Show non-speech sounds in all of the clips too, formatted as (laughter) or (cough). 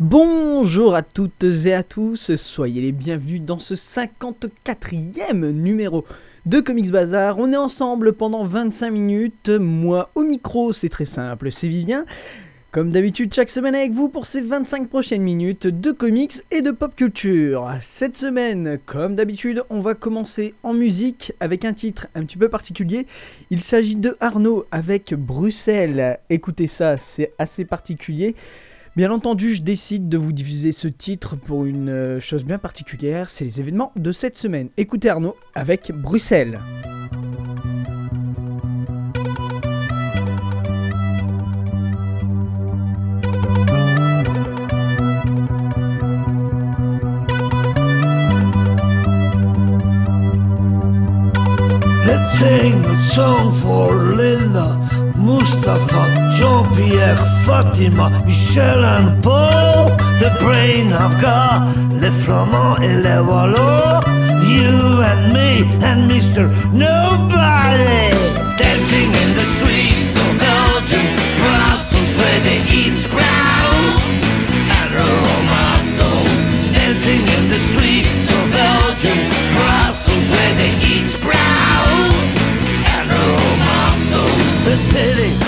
Bonjour à toutes et à tous, soyez les bienvenus dans ce 54e numéro de Comics Bazar. On est ensemble pendant 25 minutes, moi au micro, c'est très simple, c'est Vivien. Comme d'habitude, chaque semaine avec vous pour ces 25 prochaines minutes de comics et de pop culture. Cette semaine, comme d'habitude, on va commencer en musique avec un titre un petit peu particulier. Il s'agit de Arnaud avec Bruxelles. Écoutez ça, c'est assez particulier. Bien entendu, je décide de vous diffuser ce titre pour une euh, chose bien particulière, c'est les événements de cette semaine. Écoutez Arnaud avec Bruxelles. Let's sing a song for Linda, Mustafa, Jean-Pierre, Fatima, Michel and Paul. The brain of God, les Flamands et les Wallows. You and me and Mr. Nobody. Dancing in the streets of Belgium, Brussels, where they eat sprouts and Roma. Dancing in the streets of Belgium, Brussels, where they eat sprouts. The city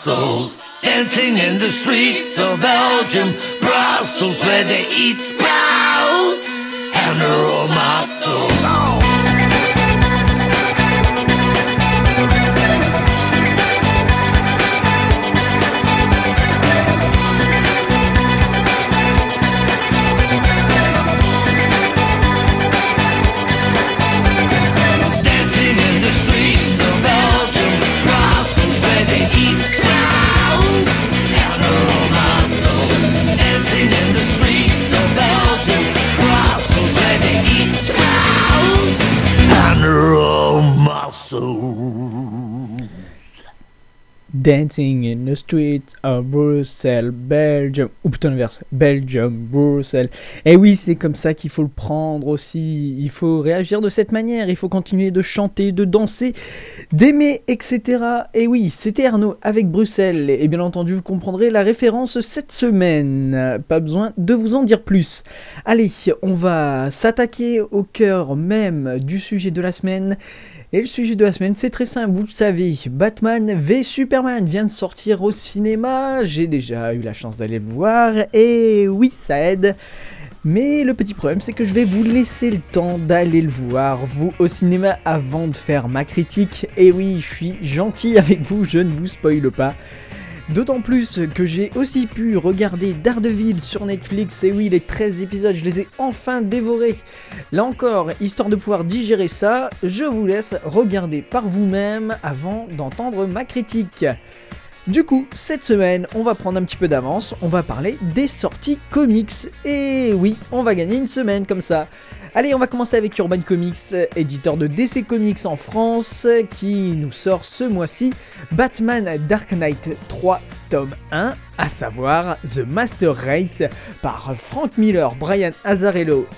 Souls. Dancing in the streets of Belgium, Brussels, where they eat sprouts and Dancing in the streets of Brussels, Belgium. Ou plutôt l'inverse, Belgium, Bruxelles. Et oui, c'est comme ça qu'il faut le prendre aussi. Il faut réagir de cette manière. Il faut continuer de chanter, de danser, d'aimer, etc. Et oui, c'était Arnaud avec Bruxelles. Et bien entendu, vous comprendrez la référence cette semaine. Pas besoin de vous en dire plus. Allez, on va s'attaquer au cœur même du sujet de la semaine. Et le sujet de la semaine, c'est très simple, vous le savez, Batman v Superman vient de sortir au cinéma, j'ai déjà eu la chance d'aller le voir, et oui, ça aide. Mais le petit problème, c'est que je vais vous laisser le temps d'aller le voir, vous, au cinéma, avant de faire ma critique. Et oui, je suis gentil avec vous, je ne vous spoile pas. D'autant plus que j'ai aussi pu regarder Daredevil sur Netflix, et oui, les 13 épisodes, je les ai enfin dévorés. Là encore, histoire de pouvoir digérer ça, je vous laisse regarder par vous-même avant d'entendre ma critique. Du coup, cette semaine, on va prendre un petit peu d'avance, on va parler des sorties comics. Et oui, on va gagner une semaine comme ça. Allez, on va commencer avec Urban Comics, éditeur de DC Comics en France, qui nous sort ce mois-ci Batman Dark Knight 3 tome 1, à savoir The Master Race par Frank Miller, Brian Azzarello,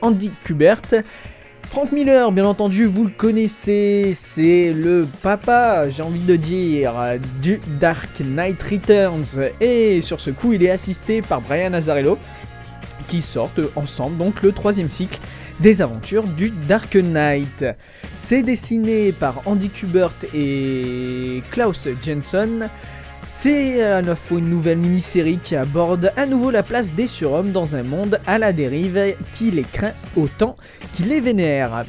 Andy Kubert. Frank Miller, bien entendu, vous le connaissez, c'est le papa, j'ai envie de dire, du Dark Knight Returns. Et sur ce coup, il est assisté par Brian Azzarello, qui sortent ensemble donc le troisième cycle des aventures du Dark Knight. C'est dessiné par Andy Kubert et Klaus Jensen. C'est à la fois une nouvelle mini-série qui aborde à nouveau la place des surhommes dans un monde à la dérive qui les craint autant qu'il les vénère.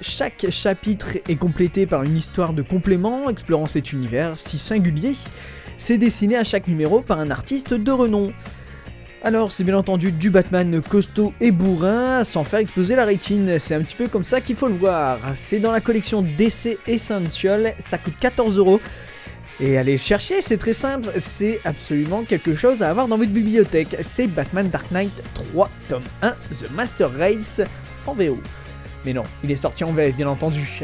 Chaque chapitre est complété par une histoire de complément explorant cet univers si singulier. C'est dessiné à chaque numéro par un artiste de renom. Alors c'est bien entendu du Batman costaud et bourrin sans faire exploser la rétine, c'est un petit peu comme ça qu'il faut le voir. C'est dans la collection DC Essential, ça coûte 14 euros. Et allez le chercher, c'est très simple, c'est absolument quelque chose à avoir dans votre bibliothèque. C'est Batman Dark Knight 3, tome 1, The Master Race en VO. Mais non, il est sorti en VF bien entendu.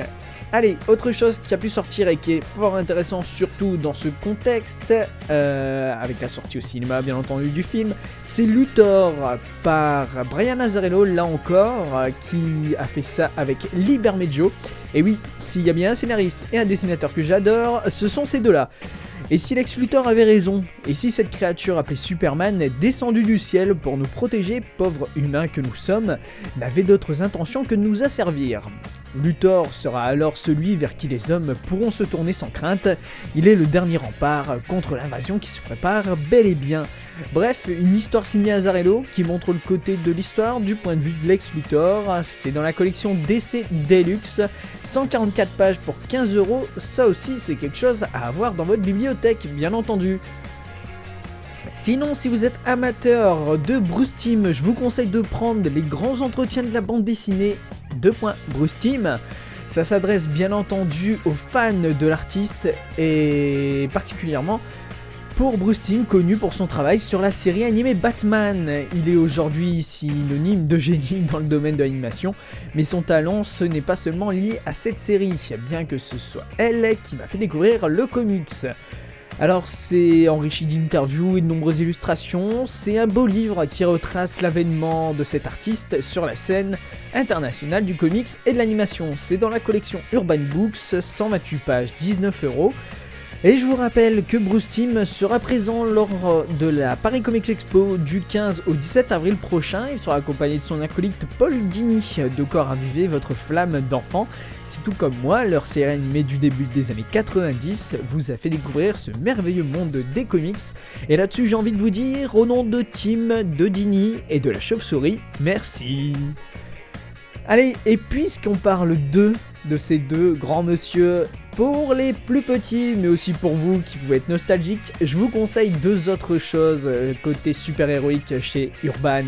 Allez, autre chose qui a pu sortir et qui est fort intéressant, surtout dans ce contexte, euh, avec la sortie au cinéma bien entendu du film, c'est Luthor par Brian Azzarello, là encore, qui a fait ça avec Libermejo. Et oui, s'il y a bien un scénariste et un dessinateur que j'adore, ce sont ces deux-là. Et si Lex Luthor avait raison, et si cette créature appelée Superman, descendue du ciel pour nous protéger, pauvres humains que nous sommes, n'avait d'autres intentions que de nous asservir Luthor sera alors celui vers qui les hommes pourront se tourner sans crainte. Il est le dernier rempart contre l'invasion qui se prépare bel et bien. Bref, une histoire signée Azarello qui montre le côté de l'histoire du point de vue de Lex Luthor. C'est dans la collection DC Deluxe, 144 pages pour 15 euros. Ça aussi, c'est quelque chose à avoir dans votre bibliothèque, bien entendu. Sinon, si vous êtes amateur de Bruce Team, je vous conseille de prendre les grands entretiens de la bande dessinée 2. Bruce Team. Ça s'adresse bien entendu aux fans de l'artiste et particulièrement pour Bruce Timm, connu pour son travail sur la série animée Batman. Il est aujourd'hui synonyme de génie (laughs) dans le domaine de l'animation, mais son talent ce n'est pas seulement lié à cette série, bien que ce soit elle qui m'a fait découvrir le comics. Alors c'est enrichi d'interviews et de nombreuses illustrations, c'est un beau livre qui retrace l'avènement de cet artiste sur la scène internationale du comics et de l'animation. C'est dans la collection Urban Books, 128 pages, 19 euros. Et je vous rappelle que Bruce Team sera présent lors de la Paris Comics Expo du 15 au 17 avril prochain. Il sera accompagné de son acolyte Paul Dini, de quoi raviver votre flamme d'enfant. Si tout comme moi, leur série animée du début des années 90 vous a fait découvrir ce merveilleux monde des comics. Et là-dessus, j'ai envie de vous dire, au nom de Tim, de Dini et de la chauve-souris, merci. Allez, et puisqu'on parle d'eux, de ces deux grands monsieur, pour les plus petits, mais aussi pour vous qui pouvez être nostalgiques, je vous conseille deux autres choses euh, côté super-héroïque chez Urban.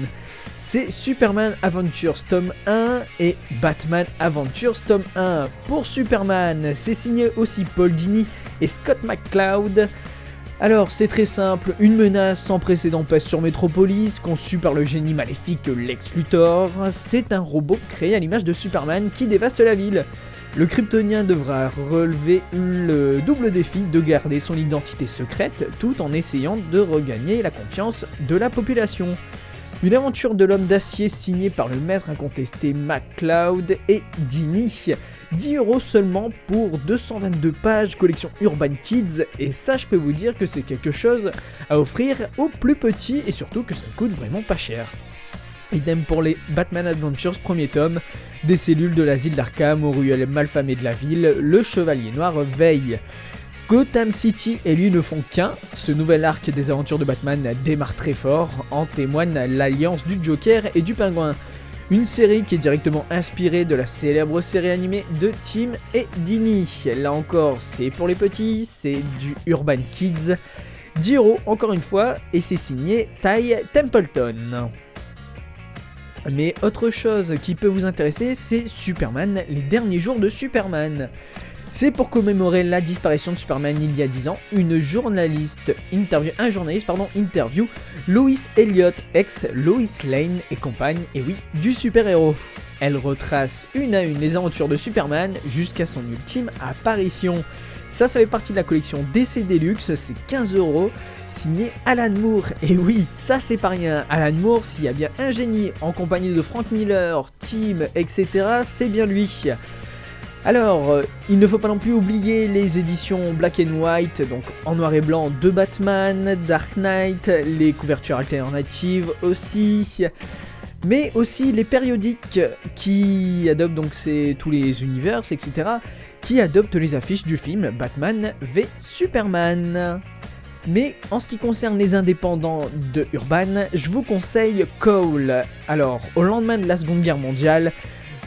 C'est Superman Adventures tome 1 et Batman Adventures tome 1. Pour Superman, c'est signé aussi Paul Dini et Scott McCloud. Alors, c'est très simple, une menace sans précédent pèse sur Metropolis, conçue par le génie maléfique Lex Luthor. C'est un robot créé à l'image de Superman qui dévaste la ville. Le Kryptonien devra relever le double défi de garder son identité secrète tout en essayant de regagner la confiance de la population. Une aventure de l'homme d'acier signée par le maître incontesté MacLeod et Dini. 10 euros seulement pour 222 pages collection Urban Kids et ça je peux vous dire que c'est quelque chose à offrir aux plus petits et surtout que ça coûte vraiment pas cher. Idem pour les Batman Adventures premier tome, des cellules de l'asile d'Arkham aux ruelles malfamées de la ville, le Chevalier Noir veille. Gotham City et lui ne font qu'un, ce nouvel arc des aventures de Batman démarre très fort, en témoigne l'alliance du Joker et du Pingouin. Une série qui est directement inspirée de la célèbre série animée de Tim et Dini. Là encore, c'est pour les petits, c'est du Urban Kids. 10 euros encore une fois, et c'est signé Ty Templeton. Mais autre chose qui peut vous intéresser, c'est Superman, les derniers jours de Superman. C'est pour commémorer la disparition de Superman il y a 10 ans, une journaliste interview, un journaliste pardon, interview Lois Elliott, ex Lois Lane et compagne, et oui, du super-héros. Elle retrace une à une les aventures de Superman jusqu'à son ultime apparition. Ça, ça fait partie de la collection DC Deluxe, c'est 15 euros, signé Alan Moore. Et oui, ça c'est pas rien. Alan Moore, s'il y a bien un génie en compagnie de Frank Miller, Tim, etc., c'est bien lui. Alors, euh, il ne faut pas non plus oublier les éditions Black and White, donc en noir et blanc de Batman, Dark Knight, les couvertures alternatives aussi, mais aussi les périodiques qui adoptent donc c'est tous les univers, etc., qui adoptent les affiches du film Batman v Superman. Mais en ce qui concerne les indépendants de Urban, je vous conseille Cole. Alors, au lendemain de la Seconde Guerre mondiale,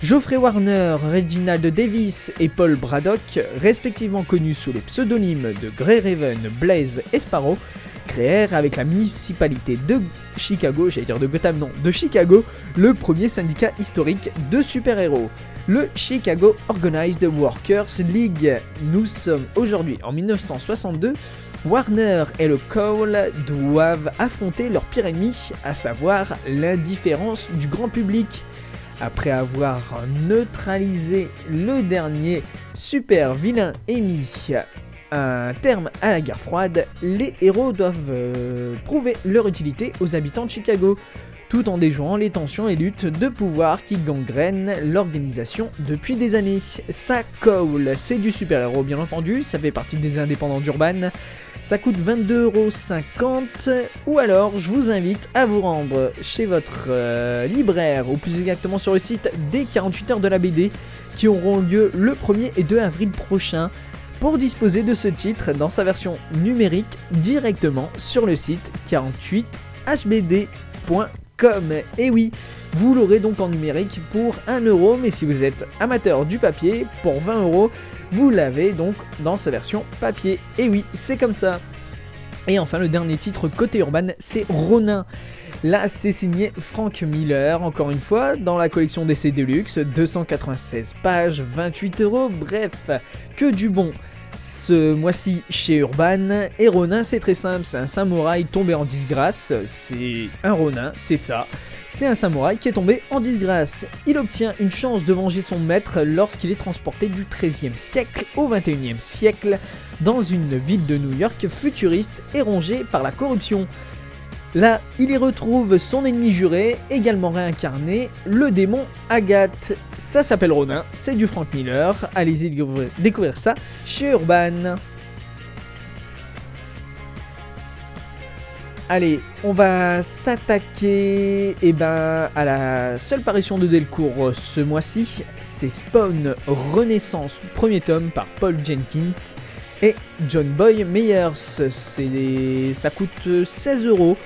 Geoffrey Warner, Reginald Davis et Paul Braddock, respectivement connus sous les pseudonymes de Grey Raven, Blaze et Sparrow, créèrent avec la municipalité de Chicago, j'allais dire de Gotham, non, de Chicago, le premier syndicat historique de super-héros, le Chicago Organized Workers League. Nous sommes aujourd'hui en 1962. Warner et le Cole doivent affronter leur pire ennemi, à savoir l'indifférence du grand public. Après avoir neutralisé le dernier super vilain émis un terme à la guerre froide, les héros doivent euh, prouver leur utilité aux habitants de Chicago, tout en déjouant les tensions et luttes de pouvoir qui gangrènent l'organisation depuis des années. Ça c'est du super-héros bien entendu, ça fait partie des indépendants d'Urban, ça coûte 22,50€ ou alors je vous invite à vous rendre chez votre euh, libraire ou plus exactement sur le site des 48 heures de la BD qui auront lieu le 1er et 2 avril prochain pour disposer de ce titre dans sa version numérique directement sur le site 48hbd.com. Et oui, vous l'aurez donc en numérique pour 1€, mais si vous êtes amateur du papier, pour 20€, vous l'avez donc dans sa version papier. Et oui, c'est comme ça. Et enfin, le dernier titre côté urban, c'est Ronin. Là, c'est signé Frank Miller, encore une fois, dans la collection DC Deluxe, 296 pages, 28 euros, bref, que du bon. Ce mois-ci chez Urban, et Ronin c'est très simple, c'est un samouraï tombé en disgrâce, c'est un Ronin, c'est ça. C'est un samouraï qui est tombé en disgrâce. Il obtient une chance de venger son maître lorsqu'il est transporté du 13e siècle au 21e siècle dans une ville de New York futuriste et rongée par la corruption. Là, il y retrouve son ennemi juré, également réincarné, le démon Agathe. Ça s'appelle Ronin, c'est du Frank Miller. Allez-y découvrir ça chez Urban. Allez, on va s'attaquer eh ben, à la seule parution de Delcourt ce mois-ci. C'est Spawn Renaissance, premier tome par Paul Jenkins et John Boy Meyers. Ça coûte 16 euros.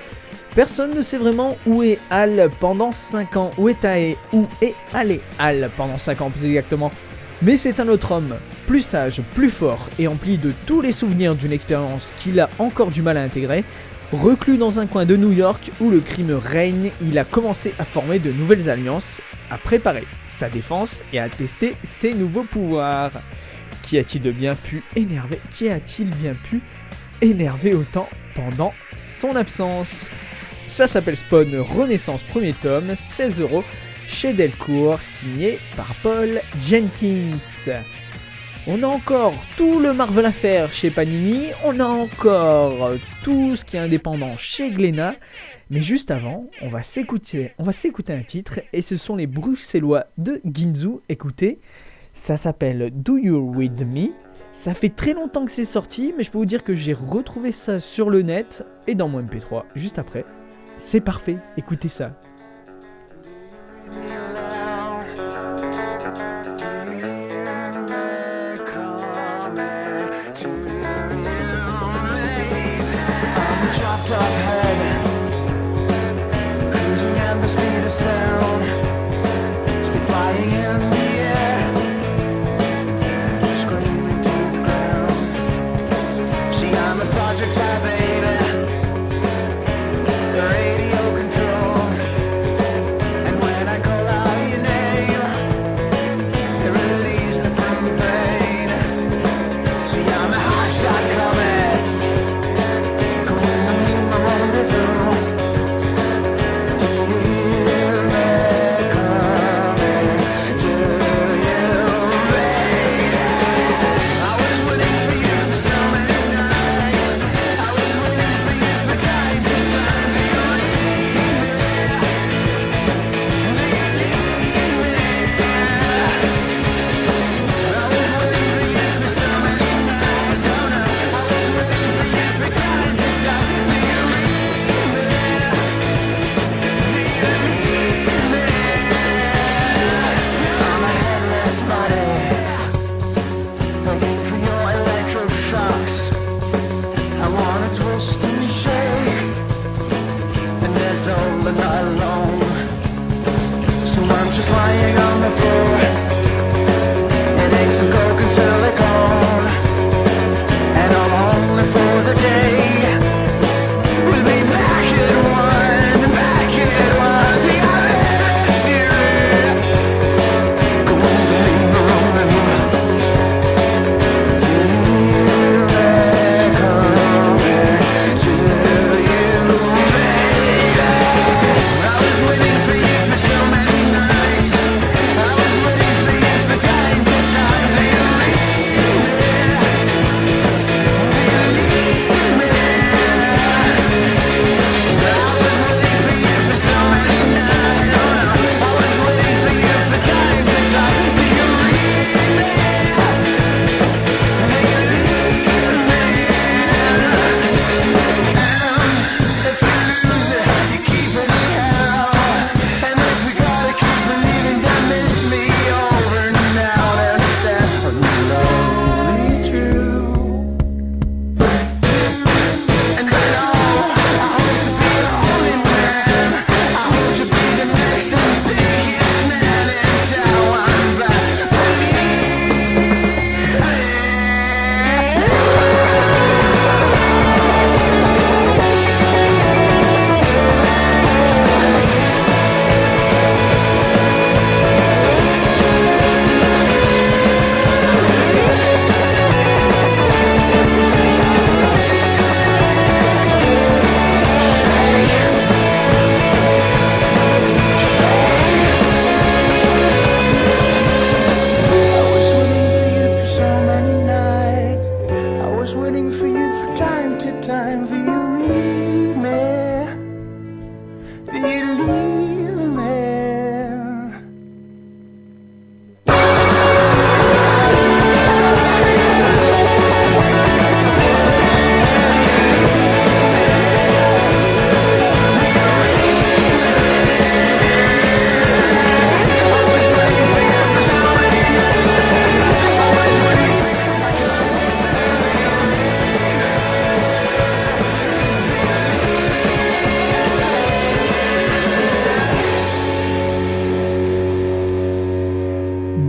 Personne ne sait vraiment où est Al pendant 5 ans. Où est Ae Où est allé Al pendant 5 ans plus exactement. Mais c'est un autre homme, plus sage, plus fort et empli de tous les souvenirs d'une expérience qu'il a encore du mal à intégrer. Reclus dans un coin de New York où le crime règne, il a commencé à former de nouvelles alliances, à préparer sa défense et à tester ses nouveaux pouvoirs. Qui a-t-il de bien pu énerver Qui a-t-il bien pu énerver autant pendant son absence? Ça s'appelle Spawn Renaissance premier tome, 16 euros chez Delcourt, signé par Paul Jenkins. On a encore tout le Marvel à faire chez Panini, on a encore tout ce qui est indépendant chez Glénat, mais juste avant, on va s'écouter, on va s'écouter un titre et ce sont les Bruxellois de Ginzu. Écoutez, ça s'appelle Do You With Me? Ça fait très longtemps que c'est sorti, mais je peux vous dire que j'ai retrouvé ça sur le net et dans mon MP3 juste après. C'est parfait, écoutez ça.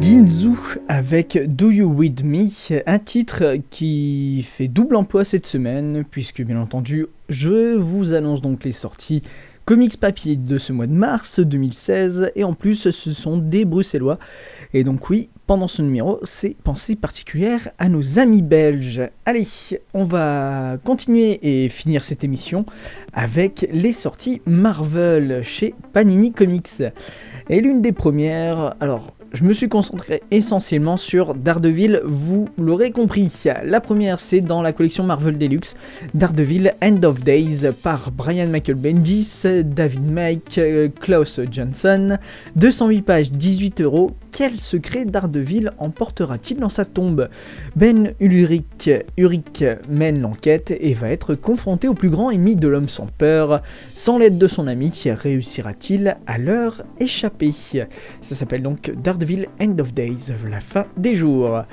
Ginzu avec Do You With Me, un titre qui fait double emploi cette semaine, puisque bien entendu, je vous annonce donc les sorties comics papier de ce mois de mars 2016, et en plus, ce sont des Bruxellois. Et donc, oui, pendant ce numéro, c'est pensée particulière à nos amis belges. Allez, on va continuer et finir cette émission avec les sorties Marvel chez Panini Comics. Et l'une des premières, alors je me suis concentré essentiellement sur Daredevil, vous l'aurez compris. La première, c'est dans la collection Marvel Deluxe, Daredevil End of Days par Brian Michael Bendis, David Mike, euh, Klaus Johnson. 208 pages, 18 euros. Quel secret Daredevil emportera-t-il dans sa tombe Ben Ulrich, Ulrich mène l'enquête et va être confronté au plus grand ennemi de l'homme sans peur. Sans l'aide de son ami, réussira-t-il à leur échapper? Ça s'appelle donc Daredevil End of Days, la fin des jours.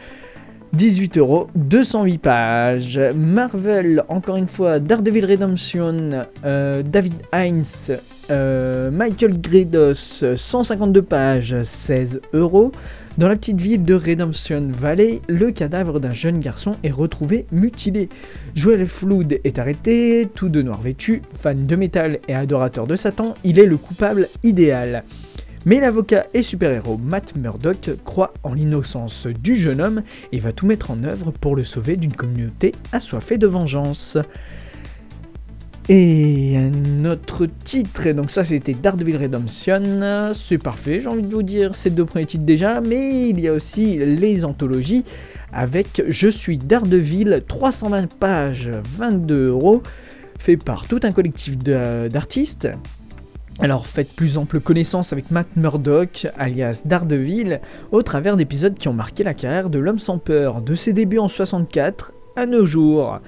18 euros, 208 pages. Marvel, encore une fois, Daredevil Redemption, euh, David Hines, euh, Michael Gredos, 152 pages, 16 euros. Dans la petite ville de Redemption Valley, le cadavre d'un jeune garçon est retrouvé mutilé. Joel Flood est arrêté, tout de noir vêtu, fan de métal et adorateur de Satan, il est le coupable idéal. Mais l'avocat et super-héros Matt Murdock croit en l'innocence du jeune homme et va tout mettre en œuvre pour le sauver d'une communauté assoiffée de vengeance. Et un autre titre, donc ça c'était Daredevil Redemption, c'est parfait, j'ai envie de vous dire ces deux premiers titres déjà, mais il y a aussi les anthologies avec Je suis Daredevil, 320 pages, 22 euros, fait par tout un collectif d'artistes. Alors faites plus ample connaissance avec Matt Murdock, alias Daredevil, au travers d'épisodes qui ont marqué la carrière de l'homme sans peur, de ses débuts en 64 à nos jours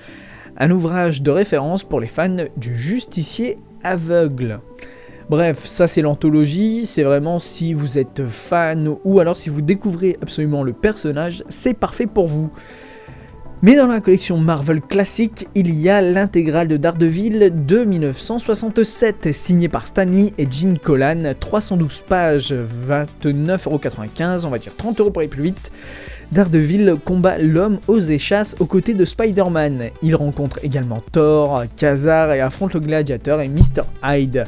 un ouvrage de référence pour les fans du justicier aveugle. Bref, ça c'est l'anthologie, c'est vraiment si vous êtes fan ou alors si vous découvrez absolument le personnage, c'est parfait pour vous. Mais dans la collection Marvel classique, il y a l'intégrale de Daredevil de 1967, signée par Stanley et Gene Colan, 312 pages, 29,95€, on va dire 30€ pour les plus vite. Daredevil combat l'homme aux échasses aux côtés de Spider-Man. Il rencontre également Thor, Khazar et affronte le gladiateur et Mr. Hyde.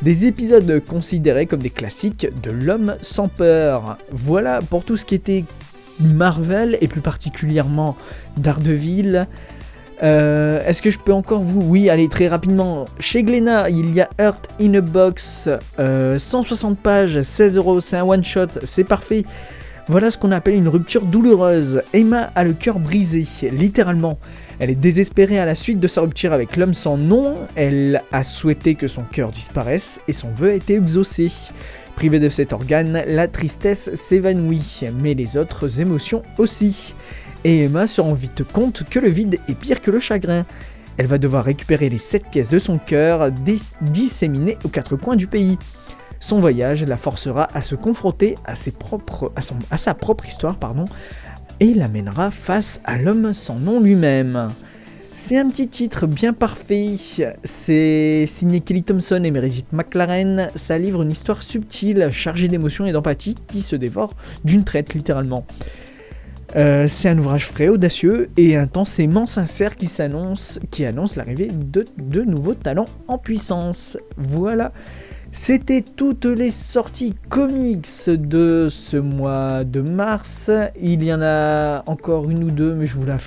Des épisodes considérés comme des classiques de l'homme sans peur. Voilà pour tout ce qui était Marvel et plus particulièrement Daredevil. Euh, Est-ce que je peux encore vous Oui, allez, très rapidement. Chez Glénat, il y a Earth in a Box, 160 euh, pages, 16 euros, c'est un one-shot, c'est parfait. Voilà ce qu'on appelle une rupture douloureuse. Emma a le cœur brisé, littéralement. Elle est désespérée à la suite de sa rupture avec l'homme sans nom. Elle a souhaité que son cœur disparaisse et son vœu a été exaucé. Privée de cet organe, la tristesse s'évanouit, mais les autres émotions aussi. Et Emma se rend vite compte que le vide est pire que le chagrin. Elle va devoir récupérer les 7 pièces de son cœur disséminées aux quatre coins du pays. Son voyage la forcera à se confronter à, sa propre histoire pardon, et l'amènera face à l'homme sans nom lui-même. C'est un petit titre bien parfait, c'est signé Kelly Thompson et Meredith McLaren, ça livre une histoire subtile, chargée d'émotions et d'empathie qui se dévore d'une traite littéralement. Euh, c'est un ouvrage frais, audacieux et intensément sincère qui s'annonce, qui annonce l'arrivée de, de nouveaux talents en puissance. Voilà. C'était toutes les sorties comics de ce mois de mars. Il y en a encore une ou deux, mais je vous, les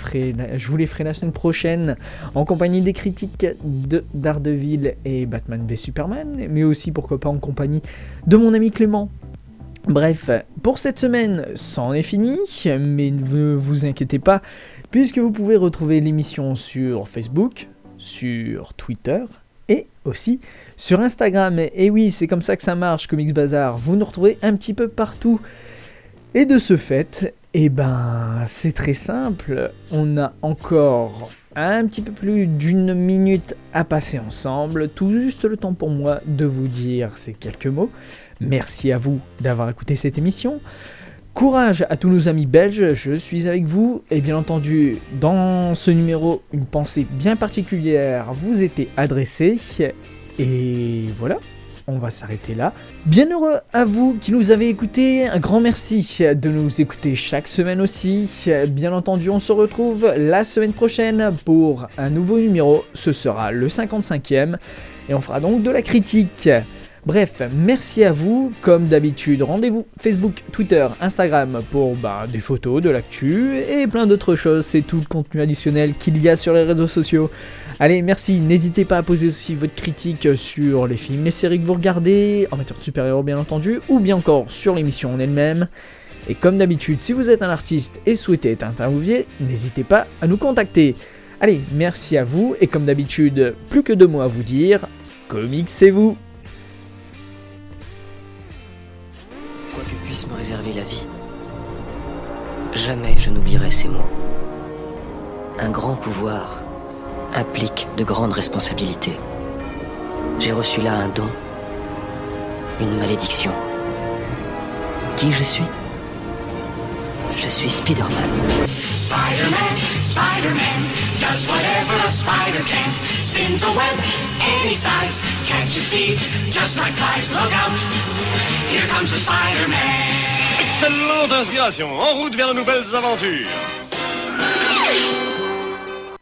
ferai la semaine prochaine en compagnie des critiques de Daredevil et Batman v Superman, mais aussi pourquoi pas en compagnie de mon ami Clément. Bref, pour cette semaine, c'en est fini, mais ne vous inquiétez pas, puisque vous pouvez retrouver l'émission sur Facebook, sur Twitter, et aussi sur Instagram. Et oui, c'est comme ça que ça marche, Comics Bazar. Vous nous retrouvez un petit peu partout. Et de ce fait, eh ben, c'est très simple. On a encore un petit peu plus d'une minute à passer ensemble. Tout juste le temps pour moi de vous dire ces quelques mots. Merci à vous d'avoir écouté cette émission. Courage à tous nos amis belges, je suis avec vous et bien entendu dans ce numéro une pensée bien particulière vous était adressée et voilà, on va s'arrêter là. Bien heureux à vous qui nous avez écoutés, un grand merci de nous écouter chaque semaine aussi. Bien entendu, on se retrouve la semaine prochaine pour un nouveau numéro, ce sera le 55e et on fera donc de la critique. Bref, merci à vous. Comme d'habitude, rendez-vous Facebook, Twitter, Instagram pour bah, des photos, de l'actu et plein d'autres choses. C'est tout le contenu additionnel qu'il y a sur les réseaux sociaux. Allez, merci. N'hésitez pas à poser aussi votre critique sur les films, les séries que vous regardez, en matière de bien entendu, ou bien encore sur l'émission en elle-même. Et comme d'habitude, si vous êtes un artiste et souhaitez être interviewé, n'hésitez pas à nous contacter. Allez, merci à vous, et comme d'habitude, plus que deux mots à vous dire, comics que puisse me réserver la vie, jamais je n'oublierai ces mots. Un grand pouvoir implique de grandes responsabilités. J'ai reçu là un don, une malédiction. Qui je suis? Je suis Spider-Man. Spider-Man, Spider-Man, does whatever a spider can. Spins a web any size, catches thieves just like flies. Look out, here comes the Spider-Man. Excellente inspiration, en route vers de nouvelles aventures